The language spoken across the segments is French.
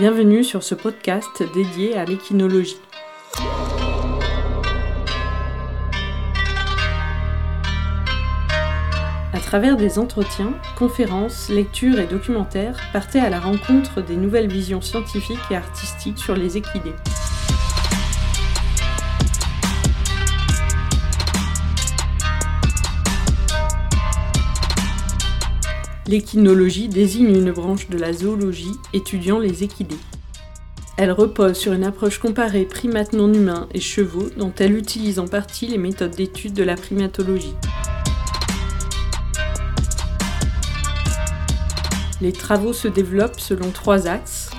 Bienvenue sur ce podcast dédié à l'équinologie. À travers des entretiens, conférences, lectures et documentaires, partez à la rencontre des nouvelles visions scientifiques et artistiques sur les équidés. L'équinologie désigne une branche de la zoologie étudiant les équidés. Elle repose sur une approche comparée primates non humains et chevaux dont elle utilise en partie les méthodes d'étude de la primatologie. Les travaux se développent selon trois axes.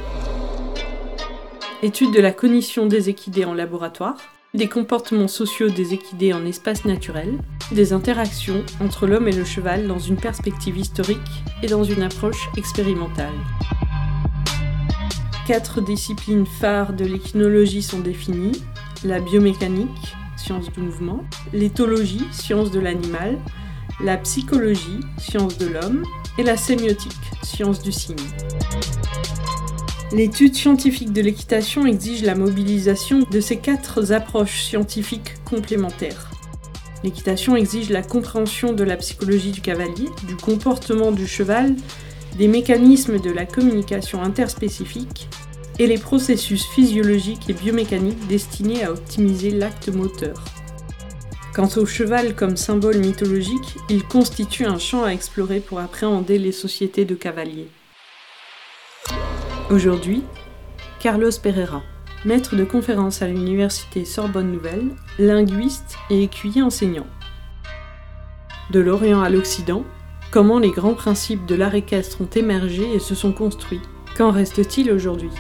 Étude de la cognition des équidés en laboratoire, des comportements sociaux des équidés en espace naturel, des interactions entre l'homme et le cheval dans une perspective historique et dans une approche expérimentale. Quatre disciplines phares de l'équinologie sont définies, la biomécanique, science du mouvement, l'éthologie, science de l'animal, la psychologie, science de l'homme, et la sémiotique, science du signe. L'étude scientifique de l'équitation exige la mobilisation de ces quatre approches scientifiques complémentaires. L'équitation exige la compréhension de la psychologie du cavalier, du comportement du cheval, des mécanismes de la communication interspécifique et les processus physiologiques et biomécaniques destinés à optimiser l'acte moteur. Quant au cheval comme symbole mythologique, il constitue un champ à explorer pour appréhender les sociétés de cavaliers. Aujourd'hui, Carlos Pereira maître de conférences à l'université Sorbonne Nouvelle, linguiste et écuyer enseignant. De l'Orient à l'Occident, comment les grands principes de l'art équestre ont émergé et se sont construits? Qu'en reste-t-il aujourd'hui?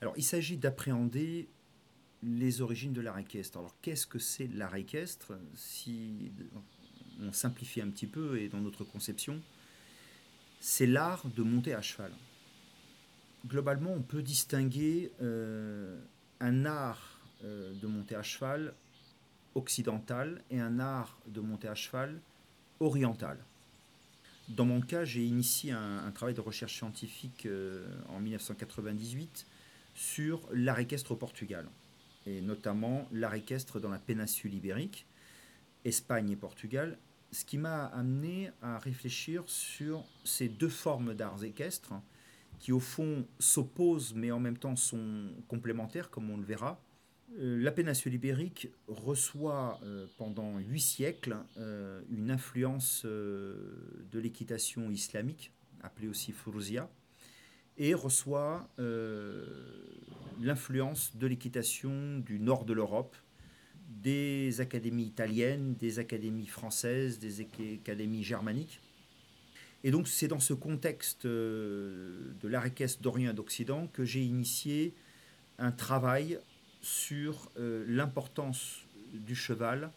Alors, il s'agit d'appréhender les origines de l'art équestre. Alors, qu'est-ce que c'est l'art équestre? Si on simplifie un petit peu et dans notre conception, c'est l'art de monter à cheval globalement, on peut distinguer euh, un art euh, de monter à cheval occidental et un art de monter à cheval oriental. Dans mon cas, j'ai initié un, travail de recherche scientifique euh, en 1998 sur l'art équestre au Portugal, et notamment l'art équestre dans la péninsule ibérique, Espagne et Portugal, ce qui m'a amené à réfléchir sur ces deux formes d'arts équestres qui au fond s'opposent mais en même temps sont complémentaires, comme on le verra. Euh, la péninsule ibérique reçoit euh, pendant huit siècles euh, une influence de l'équitation islamique, appelée aussi Furuzia, et reçoit l'influence de l'équitation du nord de l'Europe, des académies italiennes, des académies françaises, des académies germaniques. Et donc c'est dans ce contexte euh, de l'art équestre d'Orient et d'Occident que j'ai initié un travail sur euh, l'importance du cheval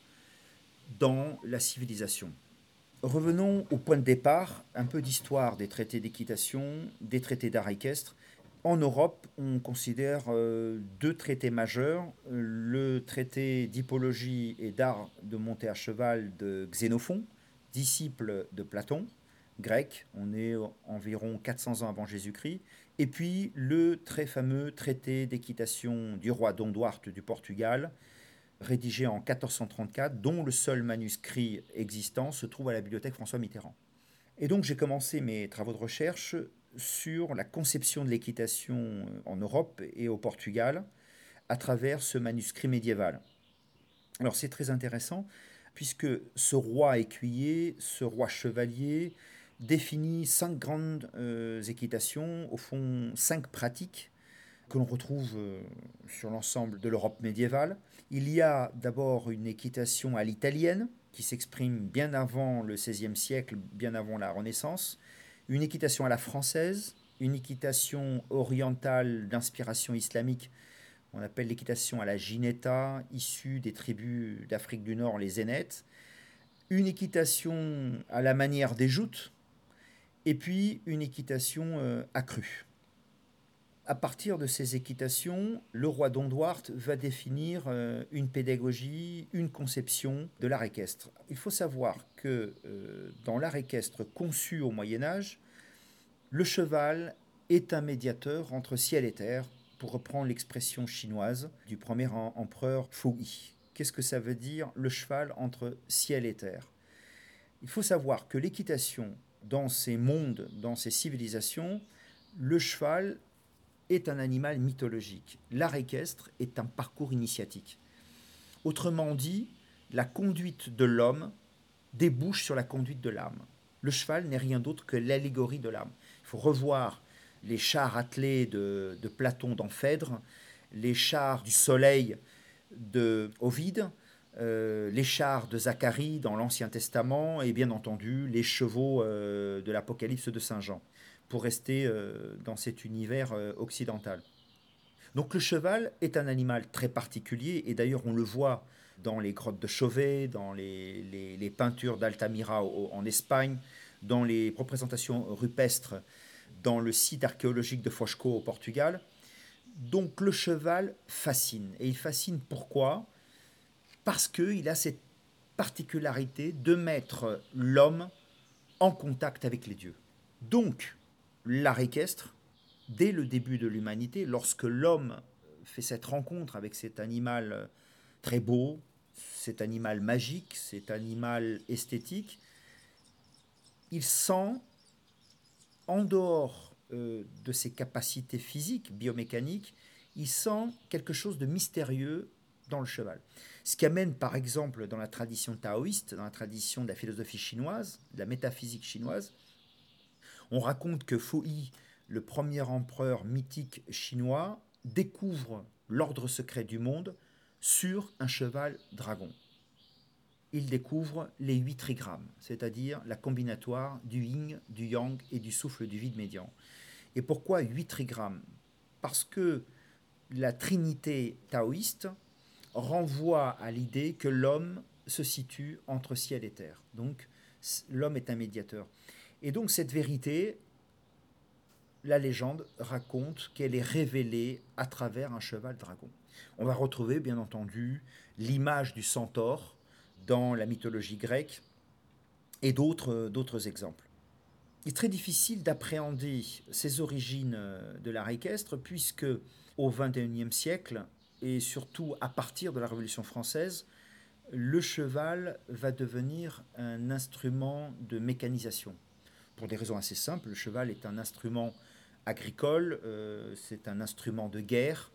dans la civilisation. Revenons au point de départ, un peu d'histoire des traités d'équitation, des traités d'art équestre. En Europe, on considère euh, deux traités majeurs, le traité d'hypologie et d'art de monter à cheval de Xénophon, disciple de Platon, grec, on est environ 400 ans avant Jésus-Christ, et puis le très fameux traité d'équitation du roi Don du Portugal, rédigé en 1434, dont le seul manuscrit existant se trouve à la bibliothèque François Mitterrand. Et donc j'ai commencé mes travaux de recherche sur la conception de l'équitation en Europe et au Portugal à travers ce manuscrit médiéval. Alors c'est très intéressant puisque ce roi écuyer, ce roi chevalier, définit cinq grandes euh, équitations, au fond cinq pratiques que l'on retrouve euh, sur l'ensemble de l'Europe médiévale. Il y a d'abord une équitation à l'italienne, qui s'exprime bien avant le XVIe siècle, bien avant la Renaissance, une équitation à la française, une équitation orientale d'inspiration islamique, on appelle l'équitation à la gineta, issue des tribus d'Afrique du Nord, les Zénètes, une équitation à la manière des joutes, et puis une équitation euh, accrue. À partir de ces équitations, le roi Don Duarte va définir euh, une pédagogie, une conception de l'art équestre. Il faut savoir que euh, dans l'art équestre conçu au Moyen Âge, Le cheval est un médiateur entre ciel et terre, pour reprendre l'expression chinoise du premier empereur Yi. Qu'est-ce que ça veut dire le cheval entre ciel et terre? Il faut savoir que l'équitation, dans ces mondes, dans ces civilisations, le cheval est un animal mythologique. L'art équestre est un parcours initiatique. Autrement dit, la conduite de l'homme débouche sur la conduite de l'âme. Le cheval n'est rien d'autre que l'allégorie de l'âme. Il faut revoir les chars attelés de, Platon dans Phèdre, les chars du soleil de Ovide, euh, les chars de Zacharie dans l'Ancien Testament et bien entendu les chevaux euh, de l'Apocalypse de Saint Jean, pour rester euh, dans cet univers occidental. Donc le cheval est un animal très particulier et d'ailleurs on le voit dans les grottes de Chauvet, dans les, peintures d'Altamira en Espagne, dans les représentations rupestres dans le site archéologique de Fosco au Portugal. Donc le cheval fascine. Et il fascine pourquoi? Parce qu'il a cette particularité de mettre l'homme en contact avec les dieux. Donc l'art équestre, dès le début de l'humanité, lorsque l'homme fait cette rencontre avec cet animal très beau, cet animal magique, cet animal esthétique, il sent, en dehors euh, de ses capacités physiques, biomécaniques, il sent quelque chose de mystérieux dans le cheval. Ce qui amène, par exemple, dans la tradition taoïste, dans la tradition de la philosophie chinoise, de la métaphysique chinoise, on raconte que Yi, le premier empereur mythique chinois, découvre l'ordre secret du monde sur un cheval dragon. Il découvre les huit trigrammes, c'est-à-dire la combinatoire du yin, du yang et du souffle du vide médian. Et pourquoi huit trigrammes? Parce que la trinité taoïste renvoie à l'idée que l'homme se situe entre ciel et terre. Donc l'homme est un médiateur. Et donc cette vérité, la légende raconte qu'elle est révélée à travers un cheval dragon. On va retrouver bien entendu l'image du centaure dans la mythologie grecque et d'autres exemples. Il est très difficile d'appréhender ces origines de l'art équestre puisque au XXIe siècle et surtout à partir de la Révolution française, le cheval va devenir un instrument de mécanisation. Pour des raisons assez simples, le cheval est un instrument agricole, euh, c'est un instrument de guerre.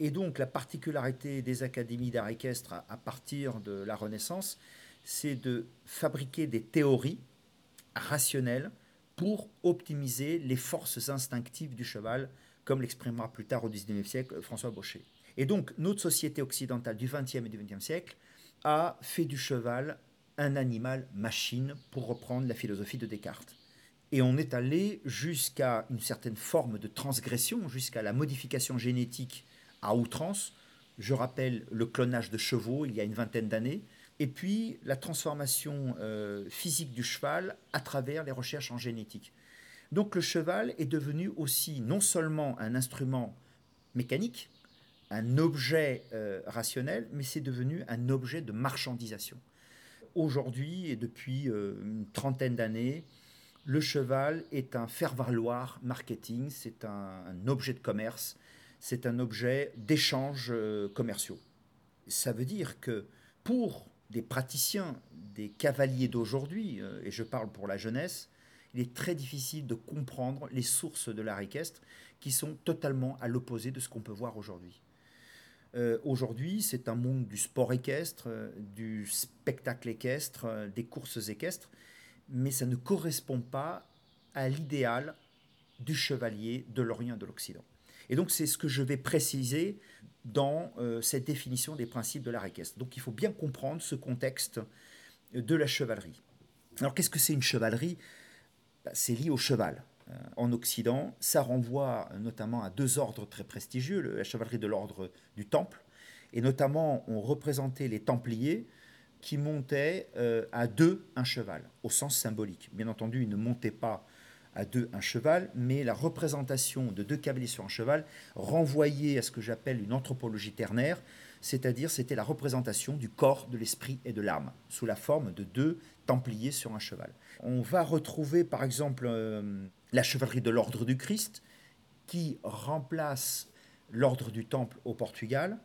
Et donc la particularité des académies d'art équestre à, partir de la Renaissance, c'est de fabriquer des théories rationnelles pour optimiser les forces instinctives du cheval, comme l'exprimera plus tard au XIXe siècle François Baucher. Et donc notre société occidentale du XXe et du XXe siècle a fait du cheval un animal machine, pour reprendre la philosophie de Descartes. Et on est allé jusqu'à une certaine forme de transgression, jusqu'à la modification génétique à outrance. Je rappelle le clonage de chevaux il y a une vingtaine d'années, et puis la transformation euh, physique du cheval à travers les recherches en génétique. Donc le cheval est devenu aussi non seulement un instrument mécanique, un objet euh, rationnel, mais c'est devenu un objet de marchandisation. Aujourd'hui et depuis euh, une trentaine d'années, le cheval est un faire-valoir marketing, c'est un, objet de commerce, c'est un objet d'échanges euh, commerciaux. Ça veut dire que pour des praticiens, des cavaliers d'aujourd'hui, euh, et je parle pour la jeunesse, il est très difficile de comprendre les sources de l'art équestre qui sont totalement à l'opposé de ce qu'on peut voir aujourd'hui. Euh, aujourd'hui, c'est un monde du sport équestre, du spectacle équestre, des courses équestres, mais ça ne correspond pas à l'idéal du chevalier de l'Orient et de l'Occident. Et donc c'est ce que je vais préciser dans euh, cette définition des principes de l'art équestre. Donc il faut bien comprendre ce contexte de la chevalerie. Alors qu'est-ce que c'est une chevalerie? Bah, C'est lié au cheval. Euh, en Occident, ça renvoie notamment à deux ordres très prestigieux, la chevalerie de l'ordre du Temple, et notamment on représentait les Templiers qui montaient euh, à deux un cheval, au sens symbolique. Bien entendu, ils ne montaient pas à deux un cheval, mais la représentation de deux cavaliers sur un cheval renvoyait à ce que j'appelle une anthropologie ternaire, c'est-à-dire c'était la représentation du corps, de l'esprit et de l'âme, sous la forme de deux templiers sur un cheval. On va retrouver par exemple euh, la chevalerie de l'ordre du Christ, qui remplace l'ordre du Temple au Portugal,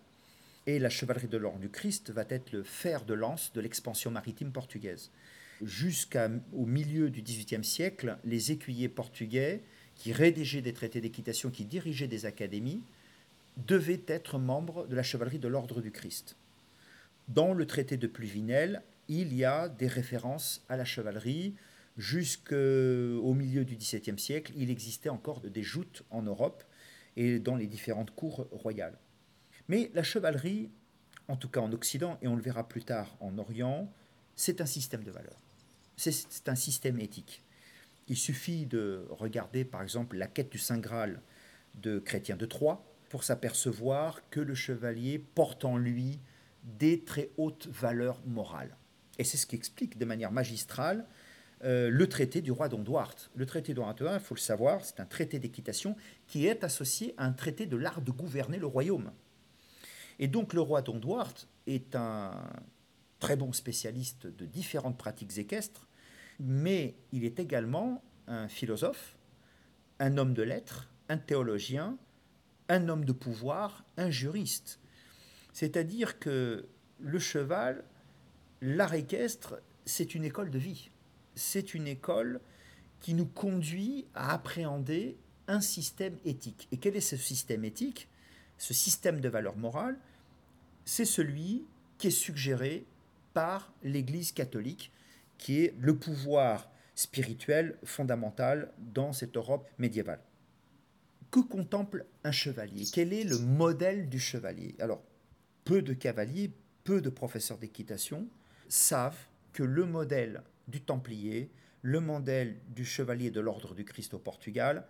et la chevalerie de l'ordre du Christ va être le fer de lance de l'expansion maritime portugaise. Jusqu'au milieu du XVIIIe siècle, les écuyers portugais qui rédigeaient des traités d'équitation, qui dirigeaient des académies, devaient être membres de la chevalerie de l'ordre du Christ. Dans le traité de Pluvinel, il y a des références à la chevalerie. Jusqu'au milieu du XVIIe siècle, il existait encore des joutes en Europe et dans les différentes cours royales. Mais la chevalerie, en tout cas en Occident, et on le verra plus tard en Orient, c'est un système de valeurs. C'est un système éthique. Il suffit de regarder par exemple la quête du Saint Graal de Chrétien de Troyes pour s'apercevoir que le chevalier porte en lui des très hautes valeurs morales. Et c'est ce qui explique de manière magistrale euh, le traité du roi Don. Le traité de il faut le savoir, c'est un traité d'équitation qui est associé à un traité de l'art de gouverner le royaume. Et donc le roi Don Duarte est un très bon spécialiste de différentes pratiques équestres, mais il est également un philosophe, un homme de lettres, un théologien, un homme de pouvoir, un juriste. C'est-à-dire que le cheval, l'art équestre, c'est une école de vie. C'est une école qui nous conduit à appréhender un système éthique. Et quel est ce système éthique? Ce système de valeurs morales, c'est celui qui est suggéré par l'Église catholique, qui est le pouvoir spirituel fondamental dans cette Europe médiévale. Que contemple un chevalier? Quel est le modèle du chevalier? Alors, peu de cavaliers, peu de professeurs d'équitation savent que le modèle du Templier, le modèle du chevalier de l'ordre du Christ au Portugal,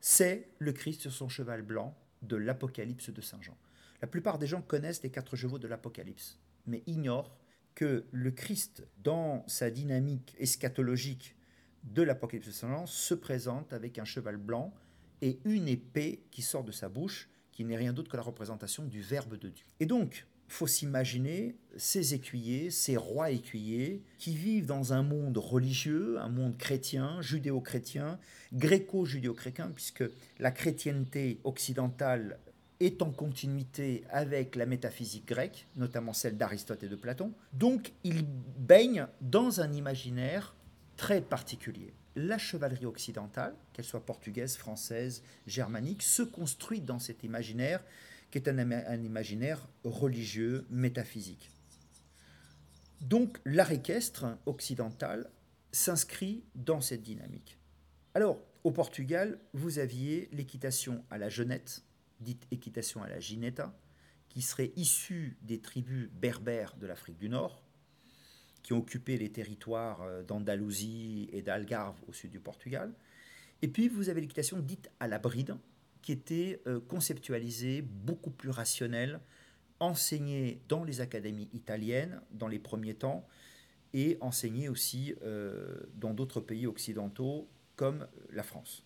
c'est le Christ sur son cheval blanc de l'Apocalypse de Saint Jean. La plupart des gens connaissent les quatre chevaux de l'Apocalypse, mais ignorent que le Christ, dans sa dynamique eschatologique de l'Apocalypse Jean, se présente avec un cheval blanc et une épée qui sort de sa bouche, qui n'est rien d'autre que la représentation du Verbe de Dieu. Et donc, faut s'imaginer ces écuyers, ces rois écuyers, qui vivent dans un monde religieux, un monde chrétien, judéo-chrétien, gréco-judéo-chrétien, puisque la chrétienté occidentale est en continuité avec la métaphysique grecque, notamment celle d'Aristote et de Platon. Donc, ils baignent dans un imaginaire très particulier la chevalerie occidentale, qu'elle soit portugaise, française, germanique, se construit dans cet imaginaire qui est un, un imaginaire religieux, métaphysique. Donc l'art équestre occidental s'inscrit dans cette dynamique. Alors, au Portugal, vous aviez l'équitation à la jeunette, dite équitation à la gineta, qui serait issue des tribus berbères de l'Afrique du Nord, qui ont occupé les territoires euh, d'Andalousie et d'Algarve au sud du Portugal. Et puis vous avez l'équitation dite à la bride, qui était euh, conceptualisée, beaucoup plus rationnelle, enseignée dans les académies italiennes dans les premiers temps, et enseignée aussi euh, dans d'autres pays occidentaux comme la France.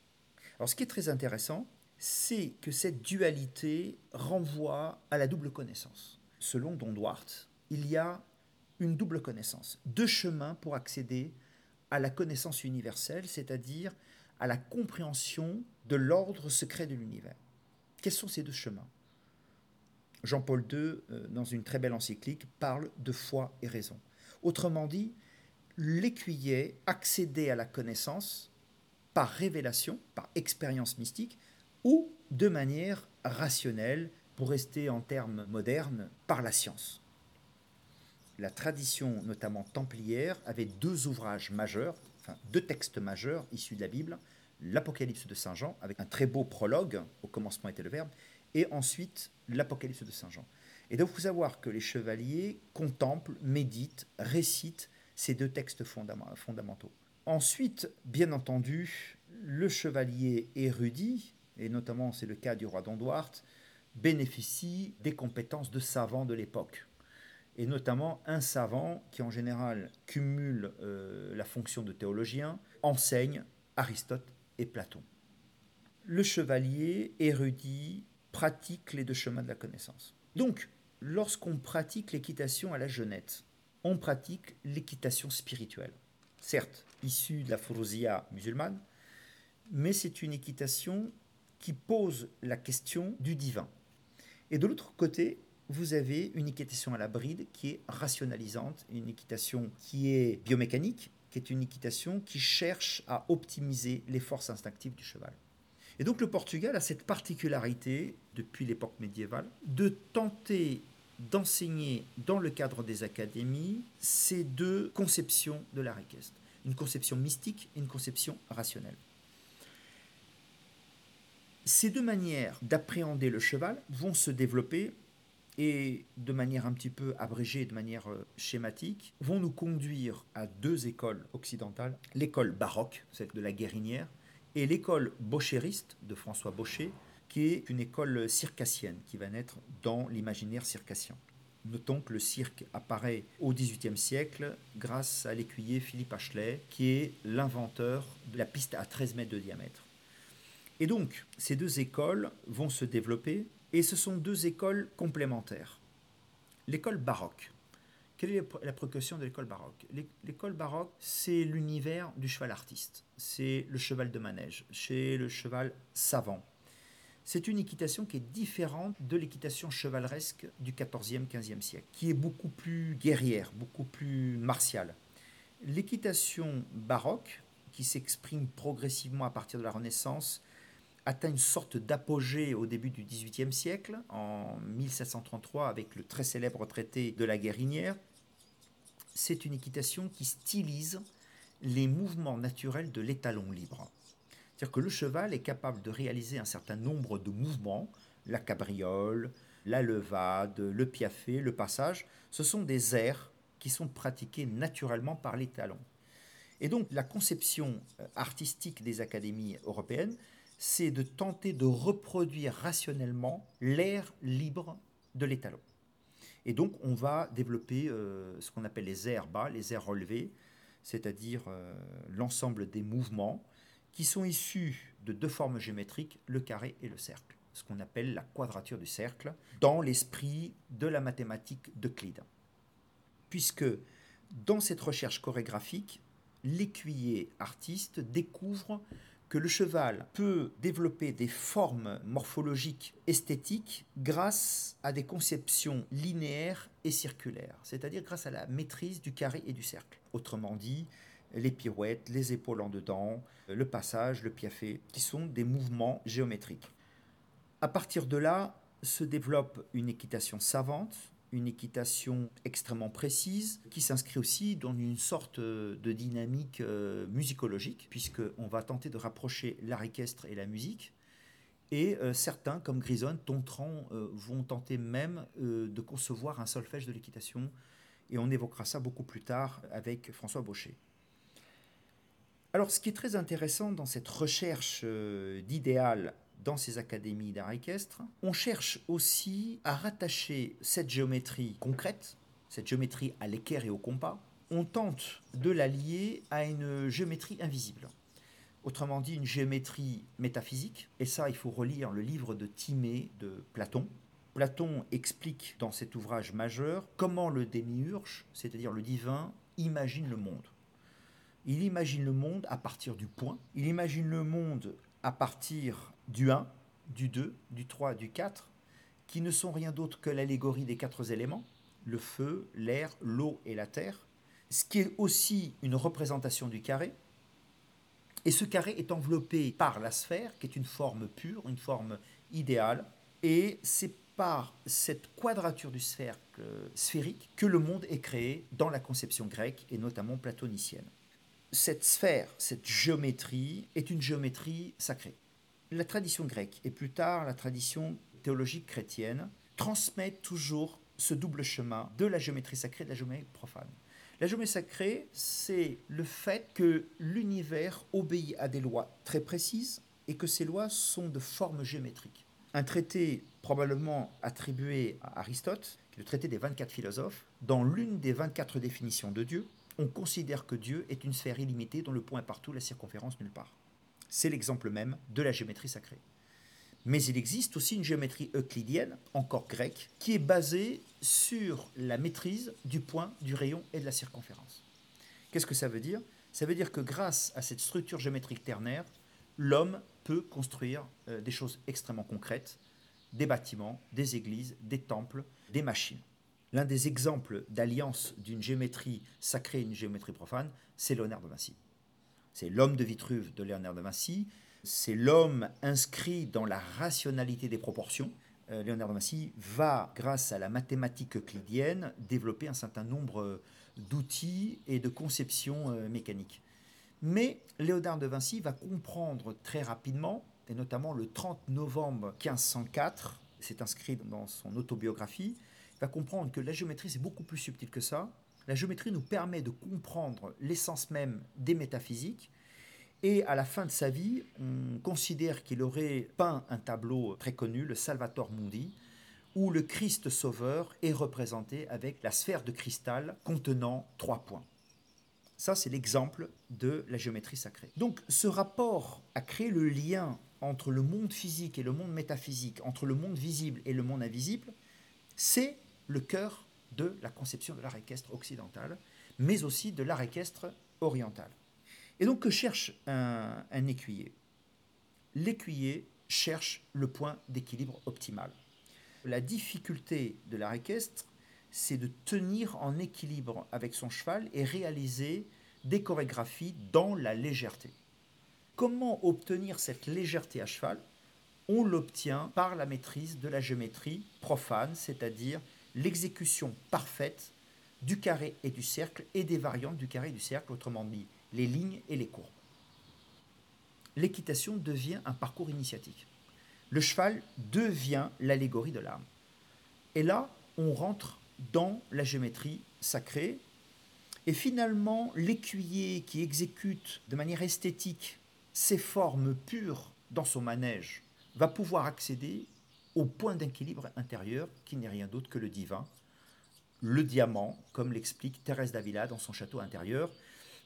Alors ce qui est très intéressant, c'est que cette dualité renvoie à la double connaissance. Selon Don Duarte, il y a une double connaissance, deux chemins pour accéder à la connaissance universelle, c'est-à-dire à la compréhension de l'ordre secret de l'univers. Quels sont ces deux chemins? Jean-Paul II, euh, dans une très belle encyclique, parle de foi et raison. Autrement dit, l'écuyer accédait à la connaissance par révélation, par expérience mystique, ou de manière rationnelle, pour rester en termes modernes, par la science la tradition, notamment templière, avait deux ouvrages majeurs, enfin deux textes majeurs issus de la Bible, l'Apocalypse de Saint Jean, avec un très beau prologue, au commencement était le Verbe, et ensuite l'Apocalypse de Saint Jean. Et donc, il faut savoir que les chevaliers contemplent, méditent, récitent ces deux textes fondamentaux. Ensuite, bien entendu, le chevalier érudit, et notamment c'est le cas du roi Don Duarte, bénéficie des compétences de savants de l'époque et notamment un savant qui en général cumule euh, la fonction de théologien, enseigne Aristote et Platon. Le chevalier érudit pratique les deux chemins de la connaissance. Donc, lorsqu'on pratique l'équitation à la jeunette, on pratique l'équitation spirituelle. Certes, issue de la Furuzia musulmane, mais c'est une équitation qui pose la question du divin. Et de l'autre côté, vous avez une équitation à la bride qui est rationalisante, une équitation qui est biomécanique, qui est une équitation qui cherche à optimiser les forces instinctives du cheval. Et donc le Portugal a cette particularité, depuis l'époque médiévale, de tenter d'enseigner dans le cadre des académies ces deux conceptions de l'art équestre, une conception mystique et une conception rationnelle. Ces deux manières d'appréhender le cheval vont se développer et de manière un petit peu abrégée, de manière euh, schématique, vont nous conduire à deux écoles occidentales. L'école baroque, celle de la guérinière, et l'école bochériste de François Bocher, qui est une école circassienne qui va naître dans l'imaginaire circassien. Notons que le cirque apparaît au XVIIIe siècle grâce à l'écuyer Philippe Achelet, qui est l'inventeur de la piste à 13 mètres de diamètre. Et donc, ces deux écoles vont se développer, et ce sont deux écoles complémentaires. L'école baroque. Quelle est la précaution de l'école baroque? L'école baroque, c'est l'univers du cheval artiste. C'est le cheval de manège, c'est le cheval savant. C'est une équitation qui est différente de l'équitation chevaleresque du XIVe, XVe siècle, qui est beaucoup plus guerrière, beaucoup plus martiale. L'équitation baroque, qui s'exprime progressivement à partir de la Renaissance, atteint une sorte d'apogée au début du XVIIIe siècle, en 1733, avec le très célèbre traité de la Guérinière. C'est une équitation qui stylise les mouvements naturels de l'étalon libre. C'est-à-dire que le cheval est capable de réaliser un certain nombre de mouvements, la cabriole, la levade, le piafé, le passage, ce sont des airs qui sont pratiqués naturellement par l'étalon. Et donc la conception euh, artistique des académies européennes, c'est de tenter de reproduire rationnellement l'air libre de l'étalon. Et donc on va développer euh, ce qu'on appelle les airs bas, les airs relevés, c'est-à-dire euh, l'ensemble des mouvements qui sont issus de deux formes géométriques, le carré et le cercle, ce qu'on appelle la quadrature du cercle, dans l'esprit de la mathématique d'Euclide. Puisque dans cette recherche chorégraphique, l'écuyer artiste découvre que le cheval peut développer des formes morphologiques esthétiques grâce à des conceptions linéaires et circulaires, c'est-à-dire grâce à la maîtrise du carré et du cercle. Autrement dit, les pirouettes, les épaules en dedans, le passage, le piafé, qui sont des mouvements géométriques. À partir de là se développe une équitation savante, une équitation extrêmement précise qui s'inscrit aussi dans une sorte de dynamique euh, musicologique, puisqu'on va tenter de rapprocher l'art équestre et la musique. Et euh, certains, comme Grison, Tontran, euh, vont tenter même de concevoir un solfège de l'équitation. Et on évoquera ça beaucoup plus tard avec François Baucher. Alors, ce qui est très intéressant dans cette recherche d'idéal dans ces académies d'art équestre, on cherche aussi à rattacher cette géométrie concrète, cette géométrie à l'équerre et au compas, on tente de la lier à une géométrie invisible. Autrement dit, une géométrie métaphysique. Et ça, il faut relire le livre de Timée de Platon. Platon explique dans cet ouvrage majeur comment le démiurge, c'est-à-dire le divin, imagine le monde. Il imagine le monde à partir du point, il imagine le monde à partir du 1, du 2, du 3, du 4, qui ne sont rien d'autre que l'allégorie des quatre éléments, le feu, l'air, l'eau et la terre, ce qui est aussi une représentation du carré. Et ce carré est enveloppé par la sphère, qui est une forme pure, une forme idéale, et c'est par cette quadrature du cercle sphérique que le monde est créé dans la conception grecque et notamment platonicienne cette sphère, cette géométrie est une géométrie sacrée. La tradition grecque et plus tard la tradition théologique chrétienne transmettent toujours ce double chemin de la géométrie sacrée et de la géométrie profane. La géométrie sacrée, c'est le fait que l'univers obéit à des lois très précises et que ces lois sont de forme géométrique. Un traité probablement attribué à Aristote, le traité des 24 philosophes, dans l'une des 24 définitions de Dieu, on considère que Dieu est une sphère illimitée dont le point est partout, la circonférence nulle part. C'est l'exemple même de la géométrie sacrée. Mais il existe aussi une géométrie euclidienne, encore grecque, qui est basée sur la maîtrise du point, du rayon et de la circonférence. Qu'est-ce que ça veut dire? Ça veut dire que grâce à cette structure géométrique ternaire, l'homme peut construire euh, des choses extrêmement concrètes, des bâtiments, des églises, des temples, des machines. L'un des exemples d'alliance d'une géométrie sacrée et une géométrie profane, c'est Léonard de Vinci. C'est l'homme de Vitruve de Léonard de Vinci, c'est l'homme inscrit dans la rationalité des proportions. Euh, Léonard de Vinci va, grâce à la mathématique euclidienne, développer un certain nombre d'outils et de conceptions euh, mécaniques. Mais Léonard de Vinci va comprendre très rapidement, et notamment le 30 novembre 1504, c'est inscrit dans son autobiographie, va comprendre que la géométrie, c'est beaucoup plus subtil que ça. La géométrie nous permet de comprendre l'essence même des métaphysiques. Et à la fin de sa vie, on considère qu'il aurait peint un tableau très connu, le Salvator Mundi, où le Christ sauveur est représenté avec la sphère de cristal contenant trois points. Ça, c'est l'exemple de la géométrie sacrée. Donc, ce rapport a créé le lien entre le monde physique et le monde métaphysique, entre le monde visible et le monde invisible, c'est le cœur de la conception de l'art équestre occidental, mais aussi de l'art équestre oriental. Et donc, que cherche un, écuyer? L'écuyer cherche le point d'équilibre optimal. La difficulté de l'art équestre, c'est de tenir en équilibre avec son cheval et réaliser des chorégraphies dans la légèreté. Comment obtenir cette légèreté à cheval? On l'obtient par la maîtrise de la géométrie profane, c'est-à-dire l'exécution parfaite du carré et du cercle et des variantes du carré et du cercle, autrement dit les lignes et les courbes. L'équitation devient un parcours initiatique. Le cheval devient l'allégorie de l'âme. Et là, on rentre dans la géométrie sacrée. Et finalement, l'écuyer qui exécute de manière esthétique ces formes pures dans son manège va pouvoir accéder au point d'équilibre intérieur qui n'est rien d'autre que le divin, le diamant, comme l'explique Thérèse d'Avila dans son château intérieur.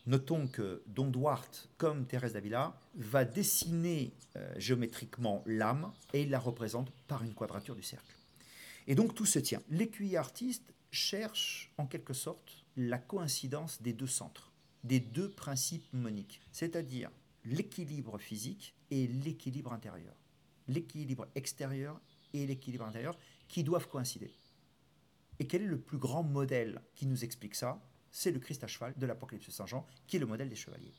Notons que Don Duarte, comme Thérèse d'Avila, va dessiner euh, géométriquement l'âme et il la représente par une quadrature du cercle. Et donc tout se tient. L'écuyer artiste cherche en quelque sorte la coïncidence des deux centres, des deux principes moniques, c'est-à-dire l'équilibre physique et l'équilibre intérieur, l'équilibre extérieur et l'équilibre intérieur qui doivent coïncider. Et quel est le plus grand modèle qui nous explique ça? C'est le Christ à cheval de l'Apocalypse Saint Jean, qui est le modèle des chevaliers.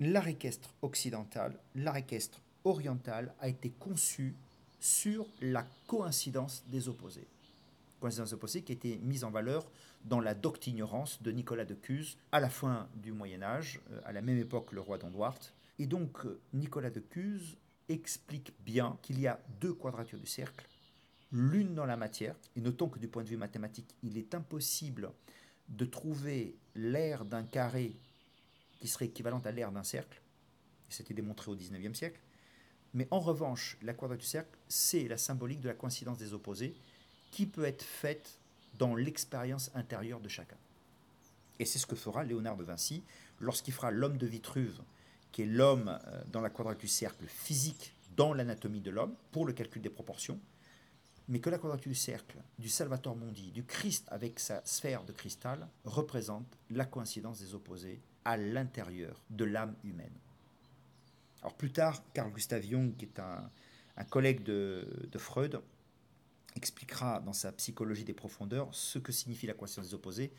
L'art équestre occidental, l'art équestre oriental a été conçu sur la coïncidence des opposés. Coïncidence opposée qui a été mise en valeur dans la doctignorance de Nicolas de Cuse à la fin du Moyen Âge, euh, à la même époque le roi d'Andouart. Et donc euh, Nicolas de Cuse explique bien qu'il y a deux quadratures du cercle, l'une dans la matière, et notons que du point de vue mathématique, il est impossible de trouver l'aire d'un carré qui serait équivalente à l'aire d'un cercle, c'était démontré au XIXe siècle, mais en revanche, la quadrature du cercle, c'est la symbolique de la coïncidence des opposés qui peut être faite dans l'expérience intérieure de chacun. Et c'est ce que fera Léonard de Vinci lorsqu'il fera l'homme de Vitruve, qui est l'homme euh, dans la quadrature du cercle physique dans l'anatomie de l'homme, pour le calcul des proportions, mais que la quadrature du cercle du Salvator Mundi, du Christ avec sa sphère de cristal, représente la coïncidence des opposés à l'intérieur de l'âme humaine. Alors plus tard, Carl Gustav Jung, qui est un, collègue de, Freud, expliquera dans sa psychologie des profondeurs ce que signifie la coïncidence des opposés.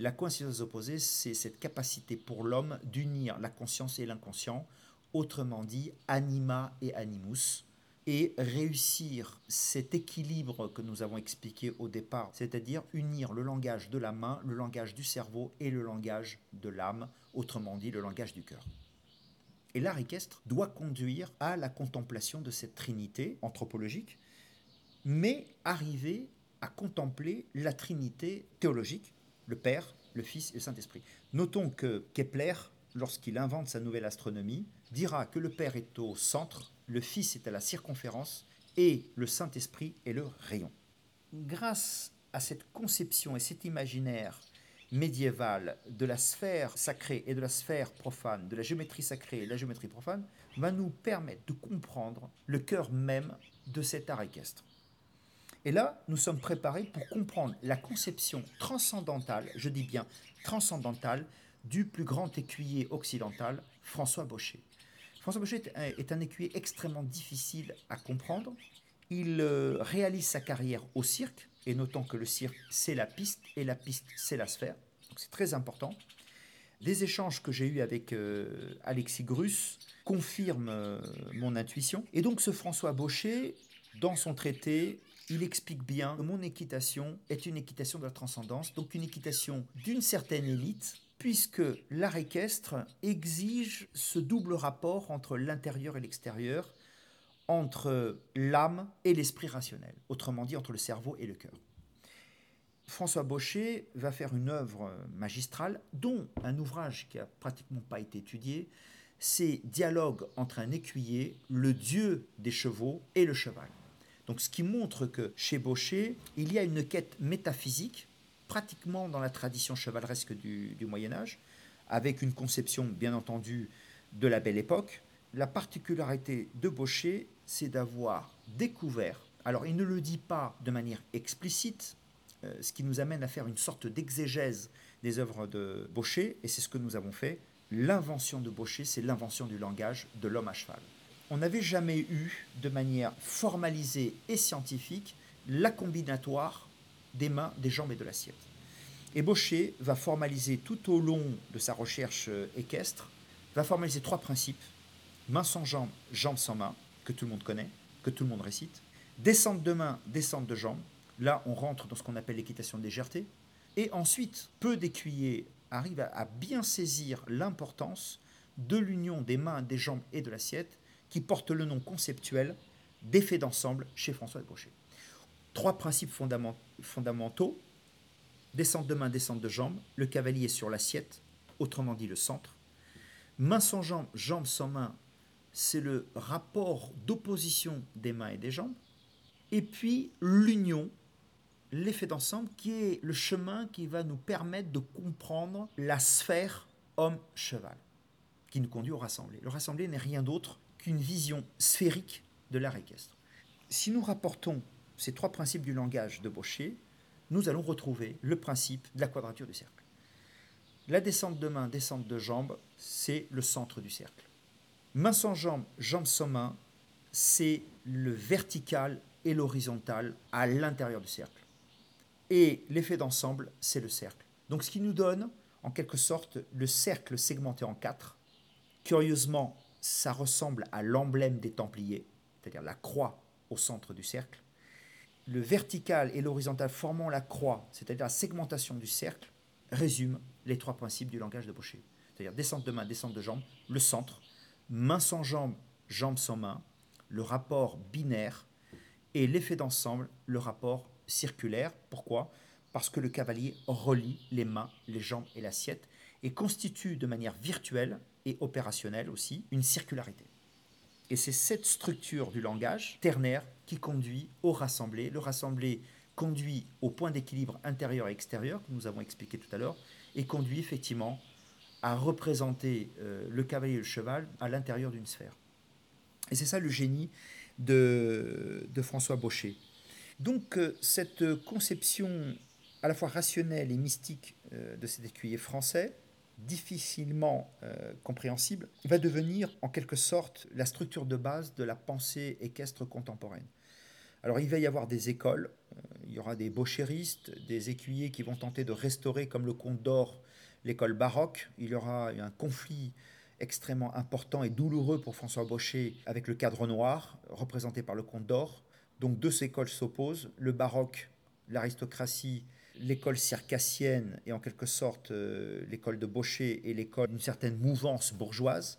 La coïncidence des opposés, c'est cette capacité pour l'homme d'unir la conscience et l'inconscient, autrement dit anima et animus, et réussir cet équilibre que nous avons expliqué au départ, c'est-à-dire unir le langage de la main, le langage du cerveau et le langage de l'âme, autrement dit le langage du cœur. Et l'art équestre doit conduire à la contemplation de cette trinité anthropologique, mais arriver à contempler la trinité théologique, le Père, le Fils et le Saint-Esprit. Notons que Kepler, lorsqu'il invente sa nouvelle astronomie, dira que le Père est au centre, le Fils est à la circonférence et le Saint-Esprit est le rayon. Grâce à cette conception et cet imaginaire médiévale de la sphère sacrée et de la sphère profane, de la géométrie sacrée et de la géométrie profane, va nous permettre de comprendre le cœur même de cet art équestre. Et là, nous sommes préparés pour comprendre la conception transcendantale, je dis bien transcendantale, du plus grand écuyer occidental, François Baucher. François Baucher est un écuyer extrêmement difficile à comprendre. Il euh, réalise sa carrière au cirque, et notons que le cirque, c'est la piste, et la piste, c'est la sphère. Donc c'est très important. Des échanges que j'ai eus avec euh, Alexis Grus confirment euh, mon intuition. Et donc ce François Baucher, dans son traité, il explique bien que mon équitation est une équitation de la transcendance, donc une équitation d'une certaine élite, puisque l'art équestre exige ce double rapport entre l'intérieur et l'extérieur, entre l'âme et l'esprit rationnel, autrement dit entre le cerveau et le cœur. François Baucher va faire une œuvre magistrale, dont un ouvrage qui a pratiquement pas été étudié, c'est Dialogue entre un écuyer, le dieu des chevaux et le cheval. Donc ce qui montre que chez Baucher, il y a une quête métaphysique, pratiquement dans la tradition chevaleresque du, Moyen Âge, avec une conception bien entendu de la belle époque. La particularité de Baucher, c'est d'avoir découvert, alors il ne le dit pas de manière explicite, euh, ce qui nous amène à faire une sorte d'exégèse des œuvres de Baucher, et c'est ce que nous avons fait. L'invention de Baucher, c'est l'invention du langage de l'homme à cheval on n'avait jamais eu de manière formalisée et scientifique la combinatoire des mains, des jambes et de l'assiette. Et Baucher va formaliser tout au long de sa recherche euh, équestre, va formaliser trois principes. Main sans jambes, jambes sans main, que tout le monde connaît, que tout le monde récite. Descente de main, descente de jambes. Là, on rentre dans ce qu'on appelle l'équitation de légèreté. Et ensuite, peu d'écuyers arrivent à bien saisir l'importance de l'union des mains, des jambes et de l'assiette qui porte le nom conceptuel d'effet d'ensemble chez François Brochet. Trois principes fondamentaux descente de main, descente de jambe, le cavalier sur l'assiette, autrement dit le centre. Main sans jambe, jambe sans main, c'est le rapport d'opposition des mains et des jambes. Et puis l'union, l'effet d'ensemble, qui est le chemin qui va nous permettre de comprendre la sphère homme-cheval, qui nous conduit au rassemblé. Le rassemblé n'est rien d'autre qu'une vision sphérique de l'art équestre. Si nous rapportons ces trois principes du langage de Baucher, nous allons retrouver le principe de la quadrature du cercle. La descente de main, descente de jambe, c'est le centre du cercle. Main sans jambe, jambe sans main, c'est le vertical et l'horizontal à l'intérieur du cercle. Et l'effet d'ensemble, c'est le cercle. Donc ce qui nous donne, en quelque sorte, le cercle segmenté en quatre. Curieusement, ça ressemble à l'emblème des Templiers, c'est-à-dire la croix au centre du cercle. Le vertical et l'horizontal formant la croix, c'est-à-dire la segmentation du cercle, résument les trois principes du langage de Baucher. C'est-à-dire descente de main, descente de jambe, le centre, main sans jambe, jambe sans main, le rapport binaire et l'effet d'ensemble, le rapport circulaire. Pourquoi? Parce que le cavalier relie les mains, les jambes et l'assiette et constitue de manière virtuelle et opérationnelle aussi une circularité. Et c'est cette structure du langage ternaire qui conduit au rassemblé. Le rassemblé conduit au point d'équilibre intérieur et extérieur, que nous avons expliqué tout à l'heure, et conduit effectivement à représenter euh, le cavalier et le cheval à l'intérieur d'une sphère. Et c'est ça le génie de, de François Baucher. Donc euh, cette conception à la fois rationnelle et mystique euh, de cet écuyer français, difficilement euh, compréhensible, va devenir en quelque sorte la structure de base de la pensée équestre contemporaine. Alors il va y avoir des écoles, euh, il y aura des bauchéristes, des écuyers qui vont tenter de restaurer comme le comte d'or l'école baroque, il y aura un conflit extrêmement important et douloureux pour François Baucher avec le cadre noir, représenté par le comte d'or. Donc deux écoles s'opposent, le baroque, l'aristocratie l'école circassienne et en quelque sorte euh, l'école de Baucher et l'école d'une certaine mouvance bourgeoise.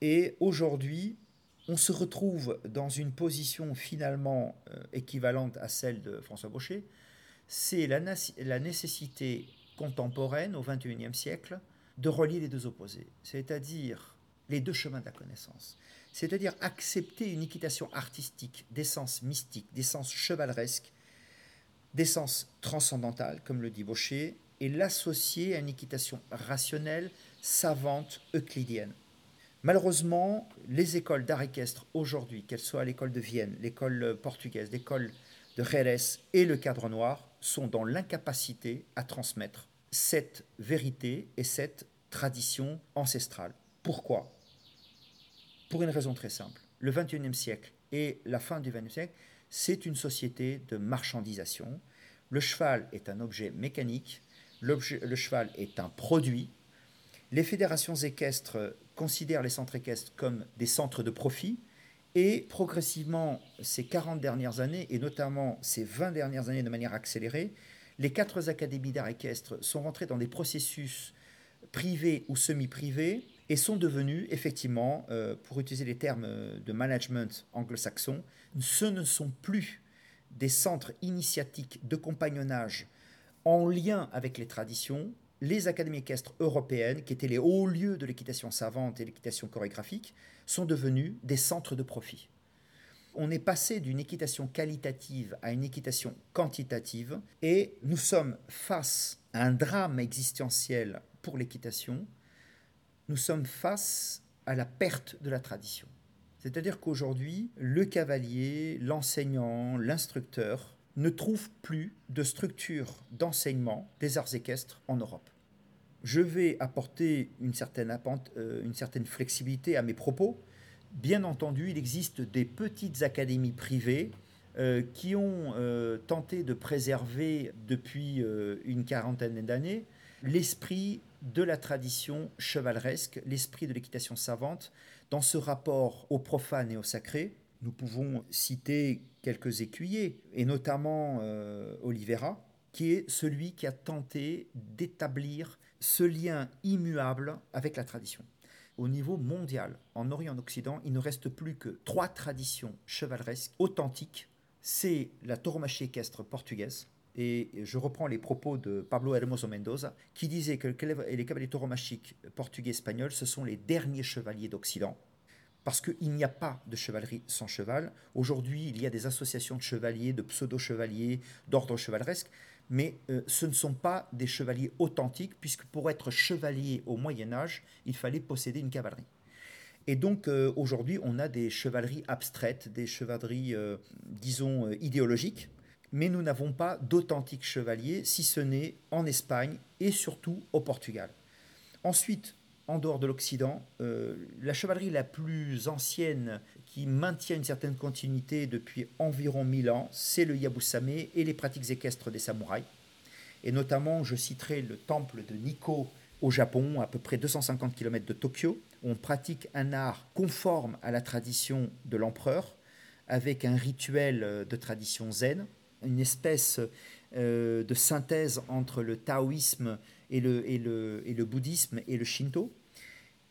Et aujourd'hui, on se retrouve dans une position finalement euh, équivalente à celle de François Baucher. C'est la, la nécessité contemporaine au XXIe siècle de relier les deux opposés, c'est-à-dire les deux chemins de la connaissance. C'est-à-dire accepter une équitation artistique d'essence mystique, d'essence chevaleresque, d'essence transcendantale, comme le dit Baucher, et l'associer à une équitation rationnelle, savante, euclidienne. Malheureusement, les écoles d'art équestre aujourd'hui, qu'elles soient l'école de Vienne, l'école portugaise, l'école de Jerez et le cadre noir, sont dans l'incapacité à transmettre cette vérité et cette tradition ancestrale. Pourquoi? Pour une raison très simple. Le XXIe siècle et la fin du XXe siècle, c'est une société de marchandisation. Le cheval est un objet mécanique, le cheval est un produit. Les fédérations équestres considèrent les centres équestres comme des centres de profit. Et progressivement, ces 40 dernières années, et notamment ces 20 dernières années de manière accélérée, les quatre académies d'art équestre sont rentrées dans des processus privés ou semi-privés et sont devenus effectivement, euh, pour utiliser les termes de management anglo-saxon, ce ne sont plus des centres initiatiques de compagnonnage en lien avec les traditions. Les académies équestres européennes, qui étaient les hauts lieux de l'équitation savante et l'équitation chorégraphique, sont devenus des centres de profit. On est passé d'une équitation qualitative à une équitation quantitative et nous sommes face à un drame existentiel pour l'équitation nous sommes face à la perte de la tradition. C'est-à-dire qu'aujourd'hui, le cavalier, l'enseignant, l'instructeur ne trouvent plus de structure d'enseignement des arts équestres en Europe. Je vais apporter une certaine, euh, flexibilité à mes propos. Bien entendu, il existe des petites académies privées euh, qui ont euh, tenté de préserver depuis une quarantaine d'années l'esprit de la tradition chevaleresque, l'esprit de l'équitation savante, dans ce rapport au profane et au sacré. Nous pouvons citer quelques écuyers, et notamment euh, Olivera, qui est celui qui a tenté d'établir ce lien immuable avec la tradition. Au niveau mondial, en Orient et en Occident, il ne reste plus que trois traditions chevaleresques authentiques. C'est la tauromachie équestre portugaise, et je reprends les propos de Pablo Hermoso Mendoza, qui disait que les cavaliers tauromachiques portugais-espagnols, ce sont les derniers chevaliers d'Occident, parce qu'il n'y a pas de chevalerie sans cheval. Aujourd'hui, il y a des associations de chevaliers, de pseudo-chevaliers, d'ordre chevaleresque, mais euh, ce ne sont pas des chevaliers authentiques, puisque pour être chevalier au Moyen Âge, il fallait posséder une cavalerie. Et donc euh, aujourd'hui, on a des chevaleries abstraites, des chevaleries, euh, disons, idéologiques, mais nous n'avons pas d'authentiques chevaliers, si ce n'est en Espagne et surtout au Portugal. Ensuite, en dehors de l'Occident, euh, la chevalerie la plus ancienne qui maintient une certaine continuité depuis environ 1000 ans, c'est le Yabusame et les pratiques équestres des samouraïs. Et notamment, je citerai le temple de Nikko au Japon, à peu près 250 km de Tokyo, où on pratique un art conforme à la tradition de l'empereur, avec un rituel de tradition zen, une espèce euh, de synthèse entre le taoïsme et le, et le, et le bouddhisme et le shinto.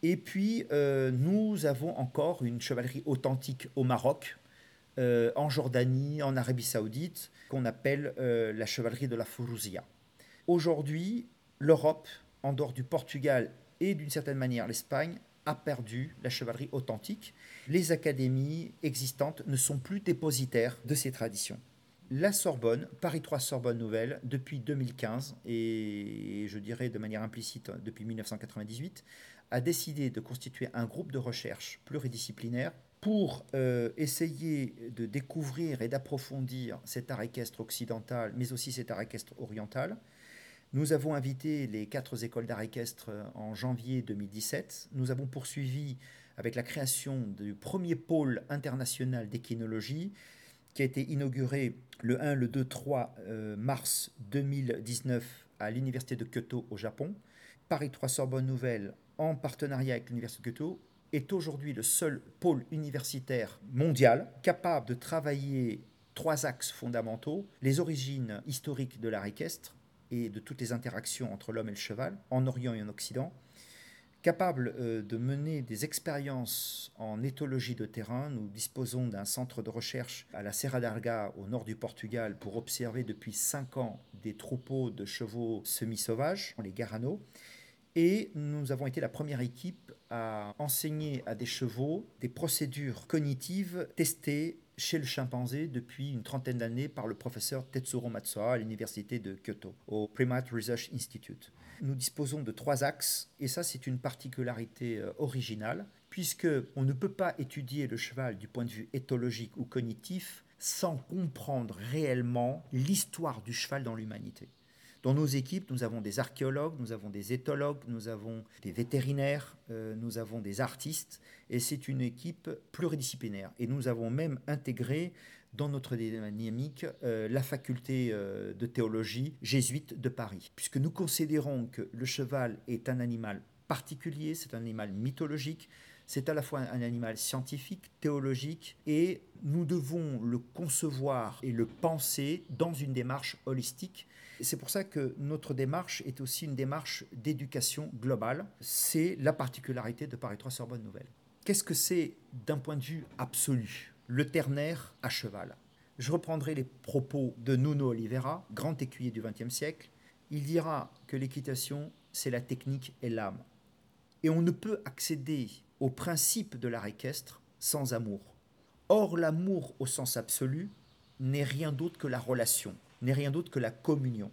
Et puis, euh, nous avons encore une chevalerie authentique au Maroc, euh, en Jordanie, en Arabie saoudite, qu'on appelle la chevalerie de la Fourouzia. Aujourd'hui, l'Europe, en dehors du Portugal et d'une certaine manière l'Espagne, a perdu la chevalerie authentique. Les académies existantes ne sont plus dépositaires de ces traditions la Sorbonne, Paris 3 Sorbonne Nouvelle, depuis 2015, et je dirais de manière implicite depuis 1998, a décidé de constituer un groupe de recherche pluridisciplinaire pour euh, essayer de découvrir et d'approfondir cet art équestre occidental, mais aussi cet art équestre oriental. Nous avons invité les quatre écoles d'art équestre en janvier 2017. Nous avons poursuivi avec la création du premier pôle international d'équinologie qui a été inauguré le 1, le 2, 3 mars 2019 à l'Université de Kyoto au Japon. Paris 3 Sorbonne Nouvelle, en partenariat avec l'Université de Kyoto, est aujourd'hui le seul pôle universitaire mondial capable de travailler trois axes fondamentaux, les origines historiques de l'art équestre et de toutes les interactions entre l'homme et le cheval, en Orient et en Occident, Capable euh, de mener des expériences en éthologie de terrain, nous disposons d'un centre de recherche à la Serra d'Arga au nord du Portugal pour observer depuis cinq ans des troupeaux de chevaux semi-sauvages, les Garano. Et nous avons été la première équipe à enseigner à des chevaux des procédures cognitives testées chez le chimpanzé depuis une trentaine d'années par le professeur Tetsuro Matsuha à l'université de Kyoto, au Primate Research Institute. Nous disposons de trois axes, et ça c'est une particularité euh, originale, puisque on ne peut pas étudier le cheval du point de vue éthologique ou cognitif sans comprendre réellement l'histoire du cheval dans l'humanité. Dans nos équipes, nous avons des archéologues, nous avons des éthologues, nous avons des vétérinaires, euh, nous avons des artistes, et c'est une équipe pluridisciplinaire. Et nous avons même intégré dans notre dynamique euh, la faculté euh, de théologie jésuite de Paris, puisque nous considérons que le cheval est un animal particulier, c'est un animal mythologique, c'est à la fois un animal scientifique, théologique, et nous devons le concevoir et le penser dans une démarche holistique c'est pour ça que notre démarche est aussi une démarche d'éducation globale. C'est la particularité de Paris 3 Sorbonne Nouvelle. Qu'est-ce que c'est d'un point de vue absolu Le ternaire à cheval? Je reprendrai les propos de Nuno Oliveira, grand écuyer du XXe siècle. Il dira que l'équitation, c'est la technique et l'âme. Et on ne peut accéder au principe de l'art équestre sans amour. Or, l'amour au sens absolu n'est rien d'autre que la relation n'est rien d'autre que la communion.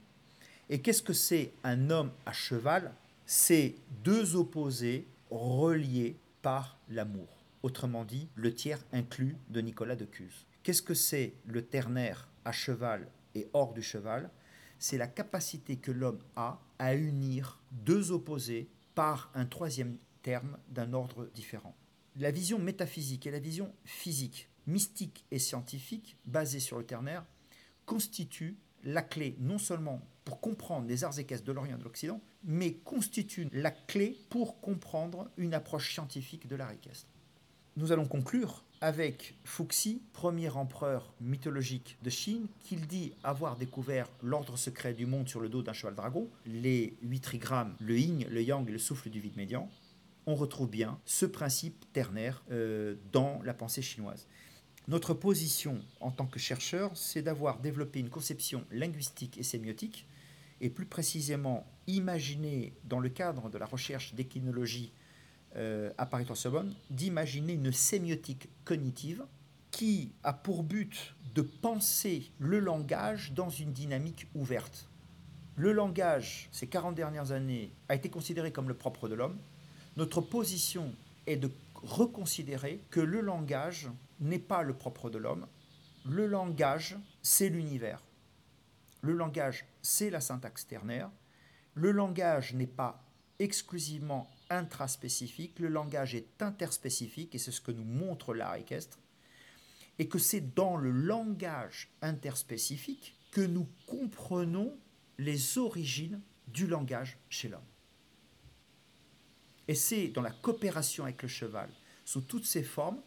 Et qu'est-ce que c'est un homme à cheval? C'est deux opposés reliés par l'amour. Autrement dit, le tiers inclus de Nicolas de Cuse. Qu'est-ce que c'est le ternaire à cheval et hors du cheval? C'est la capacité que l'homme a à unir deux opposés par un troisième terme d'un ordre différent. La vision métaphysique et la vision physique, mystique et scientifique, basée sur le ternaire, constitue la clé non seulement pour comprendre les arts équestres de l'Orient et de l'Occident, mais constitue la clé pour comprendre une approche scientifique de l'art équestre. Nous allons conclure avec Fuxi, premier empereur mythologique de Chine, qu'il dit avoir découvert l'ordre secret du monde sur le dos d'un cheval dragon, les huit trigrammes, le yin, le yang et le souffle du vide médian. On retrouve bien ce principe ternaire euh, dans la pensée chinoise. Notre position en tant que chercheur, c'est d'avoir développé une conception linguistique et sémiotique, et plus précisément imaginer, dans le cadre de la recherche d'équinologie euh, à Paris-Sorbonne, d'imaginer une sémiotique cognitive qui a pour but de penser le langage dans une dynamique ouverte. Le langage, ces 40 dernières années, a été considéré comme le propre de l'homme. Notre position est de reconsidérer que le langage n'est pas le propre de l'homme. Le langage, c'est l'univers. Le langage, c'est la syntaxe ternaire. Le langage n'est pas exclusivement intraspécifique, le langage est interspécifique, et c'est ce que nous montre l'art équestre, et que c'est dans le langage interspécifique que nous comprenons les origines du langage chez l'homme. Et c'est dans la coopération avec le cheval, sous toutes ses formes,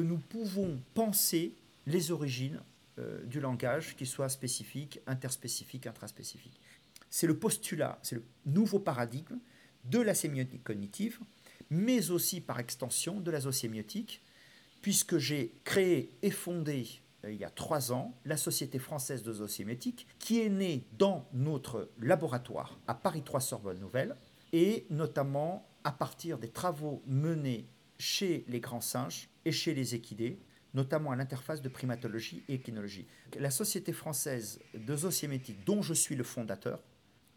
que nous pouvons penser les origines euh, du langage, qu'il soit spécifique, interspécifique, intraspécifique. C'est le postulat, c'est le nouveau paradigme de la sémiotique cognitive, mais aussi par extension de la zoosémiotique, puisque j'ai créé et fondé euh, il y a trois ans la Société française de zoosémiotique, qui est née dans notre laboratoire à Paris 3 Sorbonne Nouvelle, et notamment à partir des travaux menés chez les grands singes et chez les équidés, notamment à l'interface de primatologie et équinologie. La Société française de zoosimétique, dont je suis le fondateur,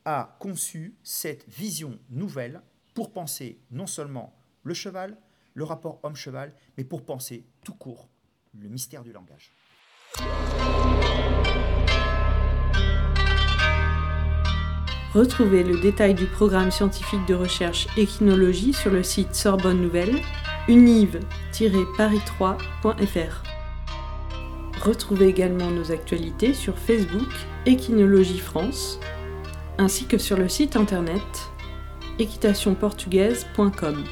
a conçu cette vision nouvelle pour penser non seulement le cheval, le rapport homme-cheval, mais pour penser tout court le mystère du langage. Retrouvez le détail du programme scientifique de recherche équinologie sur le site Sorbonne Nouvelle univ-paris3.fr. Retrouvez également nos actualités sur Facebook Équinologie France, ainsi que sur le site internet équitationportugaise.com.